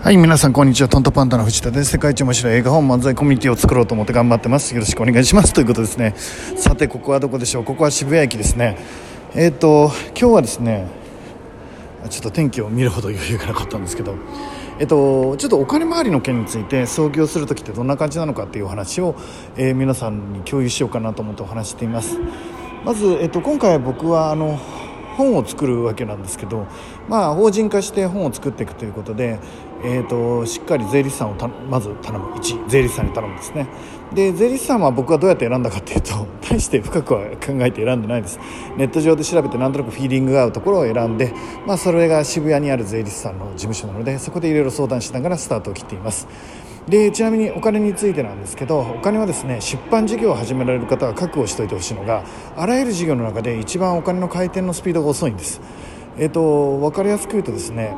はい、皆さんこんにちは。トントパンダの藤田です。世界一面白い映画本漫才コミュニティを作ろうと思って頑張ってます。よろしくお願いします。ということですね。さて、ここはどこでしょう？ここは渋谷駅ですね。えっ、と、今日はですね、ちょっと天気を見るほど余裕がなかったんですけど、えっと、ちょっとお金回りの件について創業する時ってどんな感じなのかっていうお話を、えー皆さんに共有しようかなと思ってお話ししていますまず、えっと、今回僕はあの本を作るわけなんですけど、まあ、法人化して本を作っていくということで、えー、としっかり税理士さんをまず頼む。1税理士さんに頼むんですね。で税理士さんは僕はどうやって選んだかっていうと 大して深くは考えて選んでないです。ネット上で調べてなんとなくフィーリングが合うところを選んで、まあ、それが渋谷にある税理士さんの事務所なのでそこでいろいろ相談しながらスタートを切っています。でちなみにお金についてなんですけどお金はですね出版事業を始められる方は覚悟しておいてほしいのがあらゆる事業の中で一番お金の回転のスピードが遅いんです。えっ、と分かりやすく言うとですね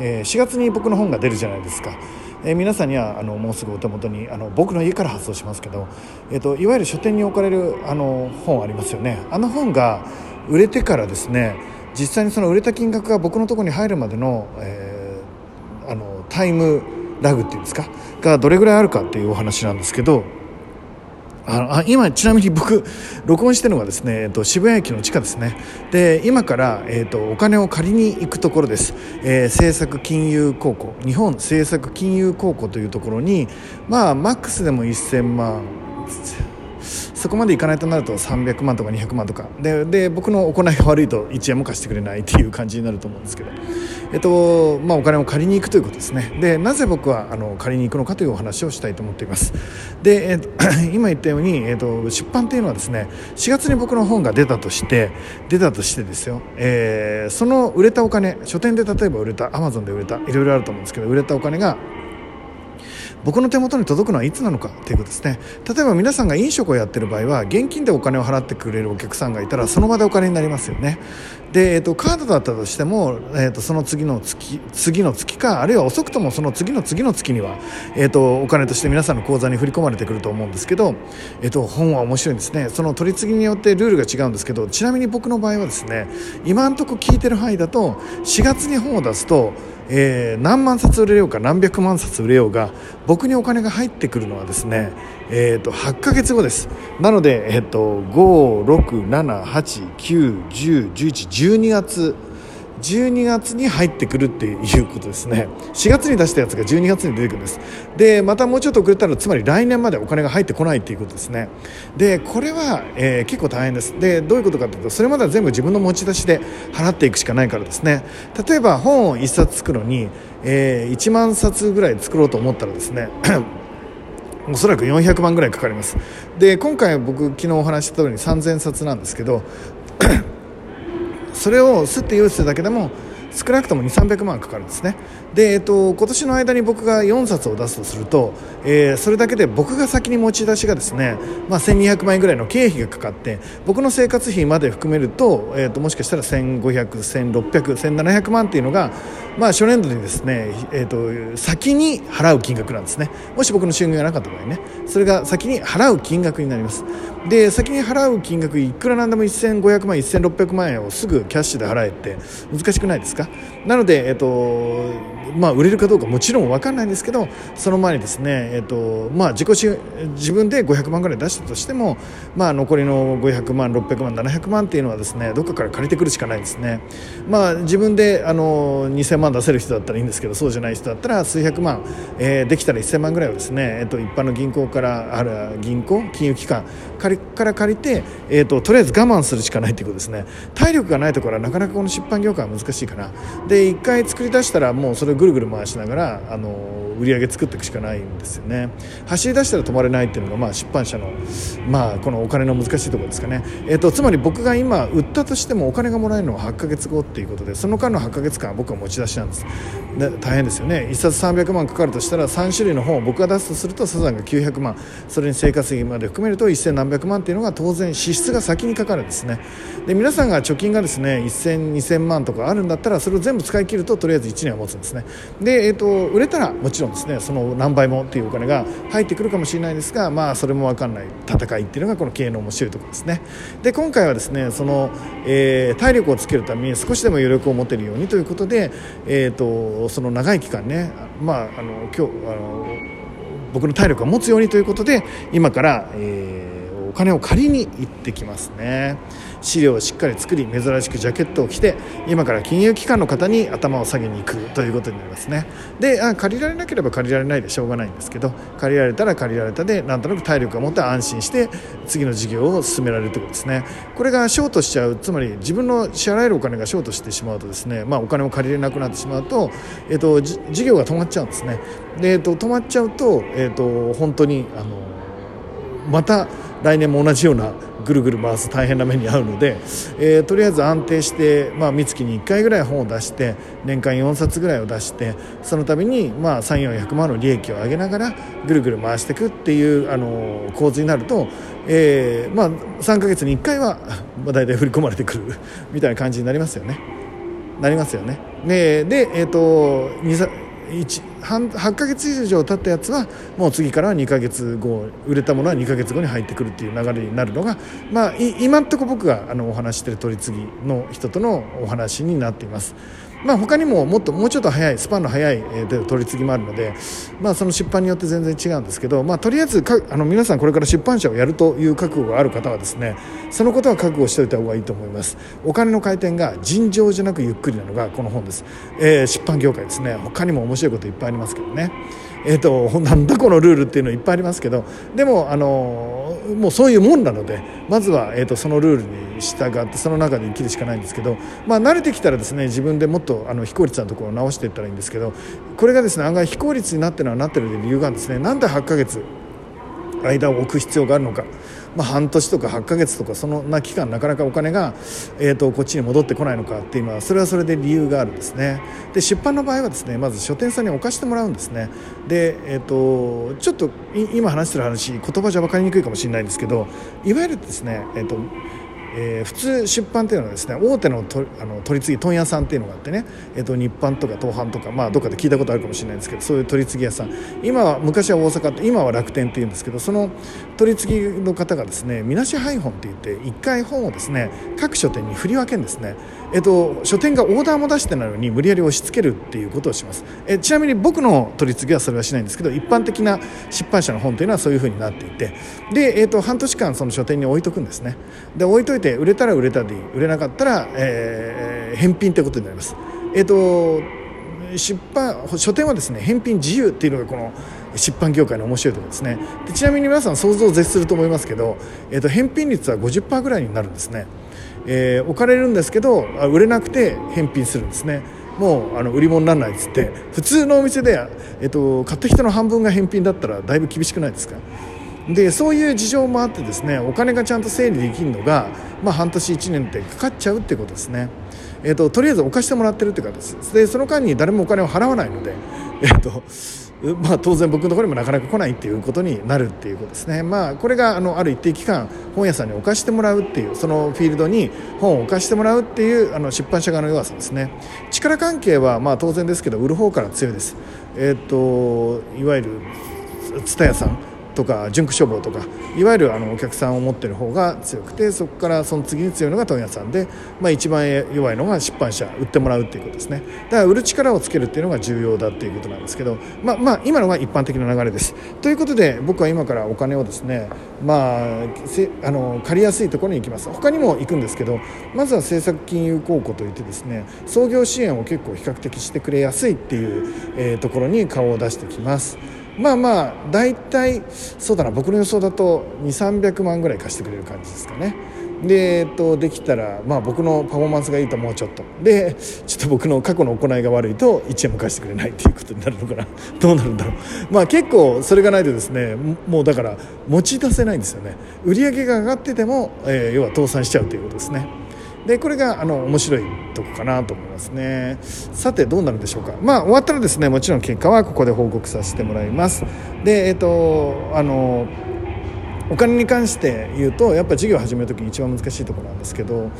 えー4月に僕の本が出るじゃないですか、えー皆さんにはあのもうすぐお手元にあの僕の家から発送しますけど、えー、といわゆる書店に置かれるあの本ありますよね。あの本が売れてからですね実際にその売れた金額が僕のところに入るまでの,、えーあのタイムラグっていうんですか？がどれぐらいあるかっていうお話なんですけどあのあ今ちなみに僕録音してるのがですね、えっと、渋谷駅の地下ですね。で今から、えっと、お金を借りに行くところです、えー政策金融高校日本政策金融高校というところにまあマックスでも1000万。そこまでいかないとなると300万とか200万とか。でで僕の行いが悪いと1円も貸してくれないっていう感じになると思うんですけど、えっとまあ、お金を借りに行くということですね。でなぜ僕はあの借りに行くのかというお話をしたいと思っています。で、えっと 今言ったように、えっと出版っていうのはですね4月に僕の本が出たとして出たとしてですよ、えーその売れたお金書店で例えば売れたアマゾンで売れたいろいろあると思うんですけど売れたお金が僕の手元に届くのはいつなのかということですね。例えば皆さんが飲食をやってる場合は現金でお金を払ってくれるお客さんがいたらその場でお金になりますよね。で、えっとカードだったとしても、えっとその次の月次の月かあるいは遅くともその次の次の月には、えっとお金として皆さんの口座に振り込まれてくると思うんですけど、えっと本は面白いんですね。その取り次ぎによってルールが違うんですけどちなみに僕の場合はですね今んとこ聞いてる範囲だと4月に本を出すとえー何万冊売れようか何百万冊売れようが僕にお金が入ってくるのはですね、えー、と8ヶ月後です。なので、えー、と56789101112月12月に入ってくるっていうことですね。4月に出したやつが12月に出てくるんです。でまたもうちょっと遅れたらつまり来年までお金が入ってこないっていうことですね。でこれは、えー結構大変です。でどういうことかというとそれまでは全部自分の持ち出しで払っていくしかないからですね。例えば本を1冊作るのに、えー1万冊ぐらい作ろうと思ったらですね おそらく400万ぐらいかかります。で今回僕昨日お話しした通りに3000冊なんですけどそれをすって用意するだけでも少なくとも2300万かかるんですね。で、えっと、今年の間に僕が4冊を出すとすると、えーそれだけで僕が先に持ち出しがですね、まあ、1200万円ぐらいの経費がかかって僕の生活費まで含めると,、えっともしかしたら1500、1600、1700万っていうのが、まあ、初年度にですね、えっと先に払う金額なんですね。もし僕の収入がなかった場合ね。それが先に払う金額になります。で先に払う金額いくらなんでも1500万1600万円をすぐキャッシュで払えって難しくないですか？なので、えっとまあ、売れるかどうかもちろん分かんないんですけどその前にですね、えっとまあ、自己収自分で500万ぐらい出したとしても、まあ、残りの500万600万700万っていうのはですねどっかから借りてくるしかないですね、まあ、自分であの2000万出せる人だったらいいんですけどそうじゃない人だったら数百万、えーできたら1000万ぐらいをですね、えっと一般の銀行からある銀行金融機関借りから借りて、えっととりあえず我慢するしかないということですね。体力がないところはなかなかこの出版業界は難しいかな。で一回作り出したらもうそれをぐるぐる回しながらあの売り上げ作っていくしかないんですよね。走り出したら止まれないっていうのが、まあ、出版社の、まあ、このお金の難しいところですかね、えっとつまり僕が今売ったとしてもお金がもらえるのは8ヶ月後っていうことでその間の8ヶ月間は僕は持ち出しなんです。で大変ですよね。1冊300万かかるとしたら3種類の本を僕が出すとするとサザンが900万。それに生活費まで含めると1000何百万っていうのが当然支出が先にかかるんですね。で皆さんが貯金がですね1000、2000万とかあるんだったらそれを全部使い切るととりあえず1年は持つんですね。で、えーと、売れたらもちろんですねその何倍もっていうお金が入ってくるかもしれないですがまあそれも分かんない戦いっていうのがこの経営の面白いところですね。で今回はですねその、えー、体力をつけるために少しでも余力を持てるようにということで、えーと、その長い期間ねまああの今日あの僕の体力を持つようにということで今から、えー、金を借りに行ってきますね。資料をしっかり作り珍しくジャケットを着て今から金融機関の方に頭を下げに行くということになりますね。であ借りられなければ借りられないでしょうがないんですけど借りられたら借りられたでなんとなく体力を持って安心して次の事業を進められるということですね。これがショートしちゃうつまり自分の支払えるお金がショートしてしまうとですね、まあ、お金を借りれなくなってしまうと、えっと、事業が止まっちゃうんですね。で、えっと、止まっちゃうと、えっと、本当にあのまた来年も同じようなぐるぐる回す大変な目に遭うので、えー、とりあえず安定して、まあ、三月に1回ぐらい本を出して年間4冊ぐらいを出してその度に、まあ、3400万の利益を上げながらぐるぐる回していくっていうあの構図になると、えーまあ、3か月に1回は、まあ、大体振り込まれてくるみたいな感じになりますよね。なりますよね。でで、えーと、と半8ヶ月以上経ったやつはもう次からは2ヶ月後売れたものは2ヶ月後に入ってくるっていう流れになるのが、まあ、今んとこ僕があのお話してる取り次ぎの人とのお話になっています。まあ、他にももっともうちょっと早いスパンの早い、えー、取り次ぎもあるので、まあ、その出版によって全然違うんですけど、まあ、とりあえずかあの皆さんこれから出版社をやるという覚悟がある方はですねそのことは覚悟しておいた方がいいと思います。お金の回転が尋常じゃなくゆっくりなのがこの本です、えー、出版業界ですね。他にも面白いこといっぱいありますけどね。えーと、なんだこのルールっていうのいっぱいありますけどでもあのもうそういうもんなのでまずは、えーと、そのルールに従ってその中で生きるしかないんですけど、まあ、慣れてきたらですね自分でもっとあの非効率なところを直していったらいいんですけどこれがですね案外非効率になってるのはなってる理由がですね。なんで8ヶ月間を置く必要があるのか、まあ、半年とか8ヶ月とかそんな期間なかなかお金が、えーと、こっちに戻ってこないのかっていうのはそれはそれで理由があるんですね。で出版の場合はですねまず書店さんに置かしてもらうんですね。で、えーと、ちょっと今話してる話言葉じゃ分かりにくいかもしれないんですけどいわゆるですね、えーとえー、普通出版っていうのはですね大手のとあの取り次ぎ問屋さんっていうのがあってね、えーと、日版とか東販とか、まあ、どっかで聞いたことあるかもしれないんですけどそういう取り次ぎ屋さん。今は昔は大阪って今は楽天っていうんですけどその取り次ぎの方がですねみなし配本って言って1回本をですね各書店に振り分けるんですね、えーと、書店がオーダーも出してないのに無理やり押し付けるっていうことをします、えー、ちなみに僕の取り次ぎはそれはしないんですけど一般的な出版社の本というのはそういうふうになっていて。で、えーと、半年間その書店に置いとくんですね。で置いといて売れたら売れたでいい。売れなかったら、えー、返品ということになります。えっ、ー、と出版書店はですね返品自由っていうのがこの出版業界の面白いところですね。でちなみに皆さん想像を絶すると思いますけど、えーと、返品率は50%ぐらいになるんですね、えー、置かれるんですけど売れなくて返品するんですね。もうあの売り物にならないっつって。普通のお店で、えーと買った人の半分が返品だったらだいぶ厳しくないですか？でそういう事情もあってですねお金がちゃんと整理できるのが、まあ、半年1年ってかかっちゃうってことですね、えーと、とりあえず置かしてもらってるっていうかです。でその間に誰もお金を払わないので、えーとまあ、当然僕のところにもなかなか来ないっていうことになるっていうことですね、まあ、これがあのある一定期間本屋さんに置かしてもらうっていうそのフィールドに本を置かしてもらうっていうあの出版社側の弱さですね。力関係はまあ当然ですけど売る方から強いです、えーと、といわゆる蔦屋さん。とか純駆消防とかいわゆるあのお客さんを持ってる方が強くてそこからその次に強いのが問屋さんで、まあ、一番弱いのが出版社売ってもらうっていうことですね。だから売る力をつけるっていうのが重要だっていうことなんですけど、まあ、まあ今のが一般的な流れです。ということで僕は今からお金をですね、まあ、あの借りやすいところに行きます。他にも行くんですけどまずは政策金融公庫といってですね創業支援を結構比較的してくれやすいっていう、えー、ところに顔を出してきます。まあまあ大体そうだな僕の予想だと2300万ぐらい貸してくれる感じですかね。で、えっと、できたら、まあ、僕のパフォーマンスがいいともうちょっと。でちょっと僕の過去の行いが悪いと1円も貸してくれないっていうことになるのかな。どうなるんだろう。まあ結構それがないとですねもうだから持ち出せないんですよね。売上が上がってても、えー、要は倒産しちゃうということですね。でこれがあの面白いとこかなと思いますね。さてどうなるでしょうか。まあ終わったらですねもちろん結果はここで報告させてもらいます。でえっ、とあのお金に関して言うとやっぱ事業を始める時に一番難しいところなんですけど、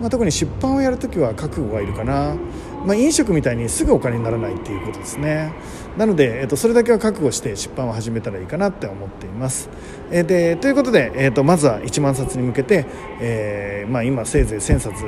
まあ、特に出版をやる時は覚悟がいるかな。まあ、飲食みたいにすぐお金にならないっていうことですね。なので、えー、とそれだけは覚悟して出版を始めたらいいかなって思っています、えー、でということで、えー、とまずは1万冊に向けて、えーまあ、今せいぜい1000冊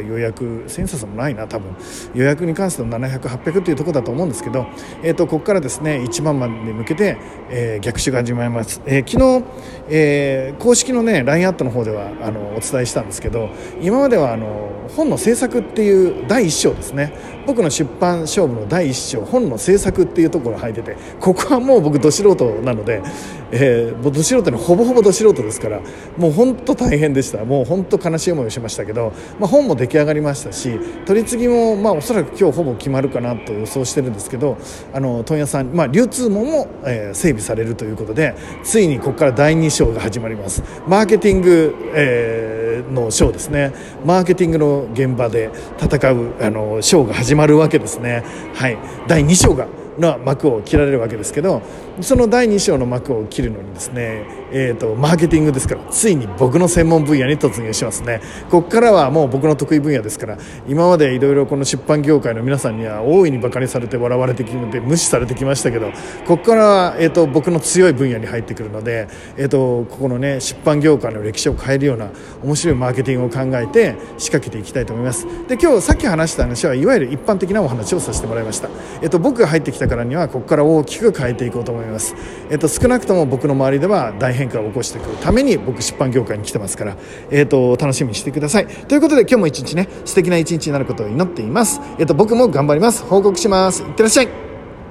予約1000冊もないな多分。予約に関しての700800というところだと思うんですけど、えー、とここからですね1万までに向けて、えー、逆襲が始まります、えー、昨日、えー、公式のね LINE アットの方ではあのお伝えしたんですけど今まではあの本の制作っていう第1章ですね。僕の出版勝負の第1章本の制作っていうところが入っててここはもう僕ど素人なので、えー、ど素人にほぼほぼど素人ですからもう本当大変でした。もう本当悲しい思いをしましたけど、まあ、本も出来上がりましたし取り次ぎも、まあ、おそらく今日ほぼ決まるかなと予想してるんですけどあの問屋さん、まあ、流通網も、えー、整備されるということでついにここから第2章が始まります。マーケティング、えー、の章ですね。マーケティングの現場で戦うあの章が始まるわけですね。はい。第2章がの幕を切られるわけですけどその第2章の幕を切るのにですね、えーと、マーケティングですからついに僕の専門分野に突入しますね。ここからはもう僕の得意分野ですから今までいろいろこの出版業界の皆さんには大いにバカにされて笑われてきて無視されてきましたけどここからは、えーと、僕の強い分野に入ってくるので、えーと、ここのね出版業界の歴史を変えるような面白いマーケティングを考えて仕掛けていきたいと思います。で今日さっき話した話はいわゆる一般的なお話をさせてもらいました、えー、と僕が入ってきたからにはここから大きく変えていこうと思います、ます。えー、と少なくとも僕の周りでは大変化を起こしていくために僕出版業界に来てますから、えー、と楽しみにしてください。ということで今日も一日ね素敵な一日になることを祈っています、えー、と僕も頑張ります。報告します。いってらっしゃい。